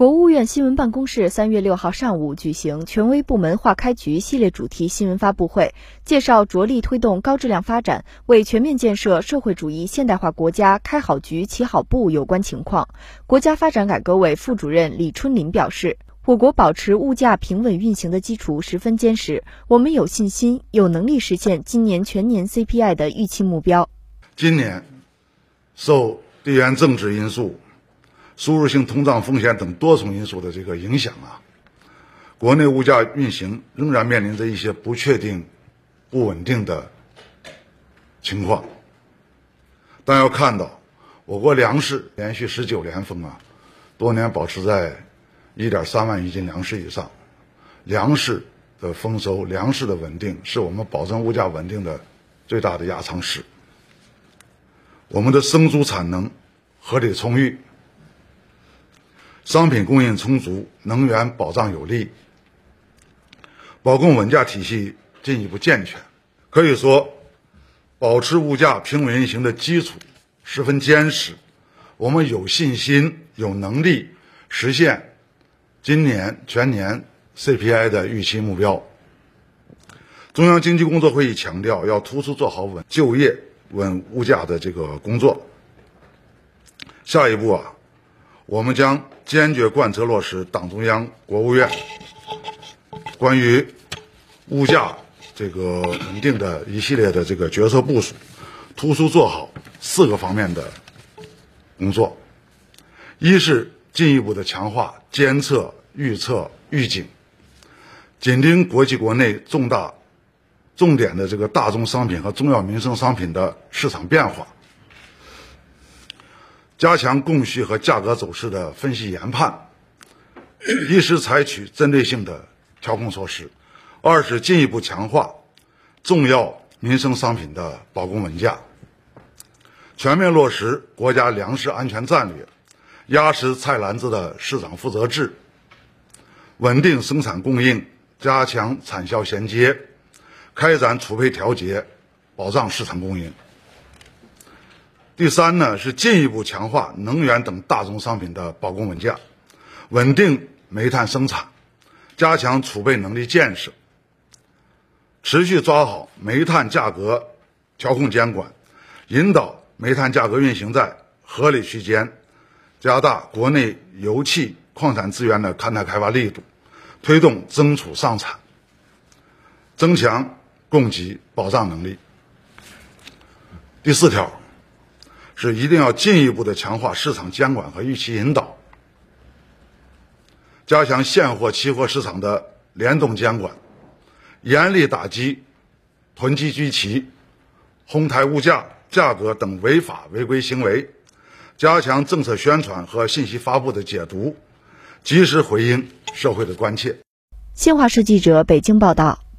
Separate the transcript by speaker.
Speaker 1: 国务院新闻办公室三月六号上午举行权威部门化开局系列主题新闻发布会，介绍着力推动高质量发展、为全面建设社会主义现代化国家开好局、起好步有关情况。国家发展改革委副主任李春林表示，我国保持物价平稳运行的基础十分坚实，我们有信心、有能力实现今年全年 CPI 的预期目标。
Speaker 2: 今年，受地缘政治因素。输入性通胀风险等多重因素的这个影响啊，国内物价运行仍然面临着一些不确定、不稳定的情况。但要看到，我国粮食连续十九连丰啊，多年保持在一点三万亿斤粮食以上，粮食的丰收、粮食的稳定是我们保证物价稳定的最大的压舱石。我们的生猪产能合理充裕。商品供应充足，能源保障有力，保供稳价体系进一步健全。可以说，保持物价平稳运行的基础十分坚实。我们有信心、有能力实现今年全年 CPI 的预期目标。中央经济工作会议强调，要突出做好稳就业、稳物价的这个工作。下一步啊。我们将坚决贯彻落实党中央、国务院关于物价这个稳定的一系列的这个决策部署，突出做好四个方面的工作：一是进一步的强化监测、预测、预警，紧盯国际国内重大、重点的这个大宗商品和重要民生商品的市场变化。加强供需和价格走势的分析研判，一是采取针对性的调控措施，二是进一步强化重要民生商品的保供稳价，全面落实国家粮食安全战略，压实菜篮子的市场负责制，稳定生产供应，加强产销衔接，开展储备调节，保障市场供应。第三呢，是进一步强化能源等大宗商品的保供稳价，稳定煤炭生产，加强储备能力建设，持续抓好煤炭价格调控监管，引导煤炭价格运行在合理区间，加大国内油气矿产资源的勘探开发力度，推动增储上产，增强供给保障能力。第四条。是一定要进一步的强化市场监管和预期引导，加强现货、期货市场的联动监管，严厉打击囤积居奇、哄抬物价、价格等违法违规行为，加强政策宣传和信息发布的解读，及时回应社会的关切。
Speaker 1: 新华社记者北京报道。